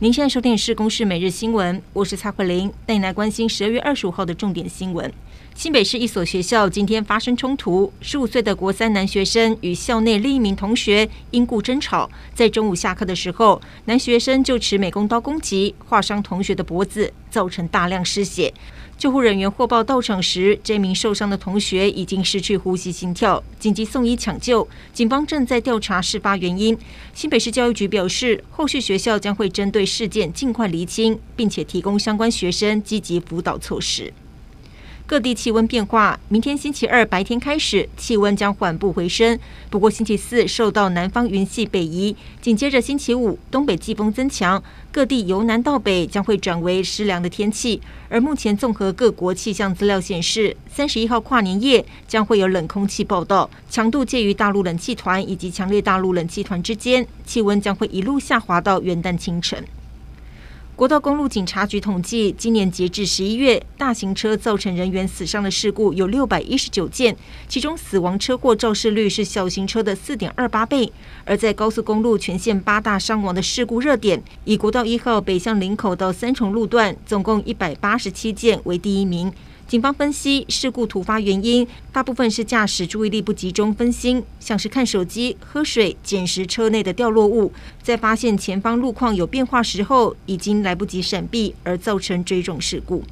您现在收听的是《公视每日新闻》，我是蔡慧玲，带您来关心十二月二十五号的重点新闻。新北市一所学校今天发生冲突，十五岁的国三男学生与校内另一名同学因故争吵，在中午下课的时候，男学生就持美工刀攻击，划伤同学的脖子，造成大量失血。救护人员获报到场时，这名受伤的同学已经失去呼吸、心跳，紧急送医抢救。警方正在调查事发原因。新北市教育局表示，后续学校将会针对事件尽快厘清，并且提供相关学生积极辅导措施。各地气温变化，明天星期二白天开始，气温将缓步回升。不过星期四受到南方云系北移，紧接着星期五东北季风增强，各地由南到北将会转为湿凉的天气。而目前综合各国气象资料显示，三十一号跨年夜将会有冷空气报道，强度介于大陆冷气团以及强烈大陆冷气团之间，气温将会一路下滑到元旦清晨。国道公路警察局统计，今年截至十一月，大型车造成人员死伤的事故有六百一十九件，其中死亡车祸肇事率是小型车的四点二八倍。而在高速公路全线八大伤亡的事故热点，以国道一号北向林口到三重路段，总共一百八十七件为第一名。警方分析，事故突发原因大部分是驾驶注意力不集中、分心，像是看手机、喝水、捡拾车内的掉落物，在发现前方路况有变化时候，已经来不及闪避，而造成追撞事故。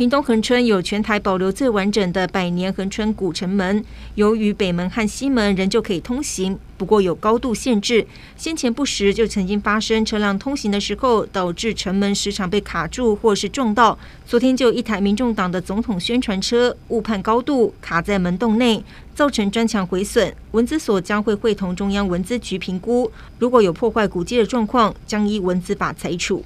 屏东恒春有全台保留最完整的百年恒春古城门，由于北门和西门仍旧可以通行，不过有高度限制。先前不时就曾经发生车辆通行的时候，导致城门时常被卡住或是撞到。昨天就有一台民众党的总统宣传车误判高度，卡在门洞内，造成砖墙毁损。文资所将会会同中央文资局评估，如果有破坏古迹的状况，将依文资法裁处。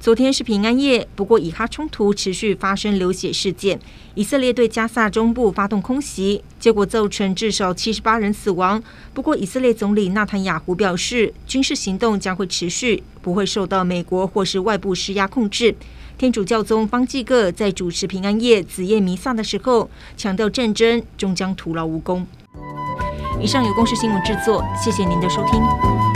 昨天是平安夜，不过以哈冲突持续发生流血事件。以色列对加萨中部发动空袭，结果造成至少七十八人死亡。不过，以色列总理纳坦雅胡表示，军事行动将会持续，不会受到美国或是外部施压控制。天主教宗方济各在主持平安夜子夜弥撒的时候，强调战争终将徒劳无功。以上由公视新闻制作，谢谢您的收听。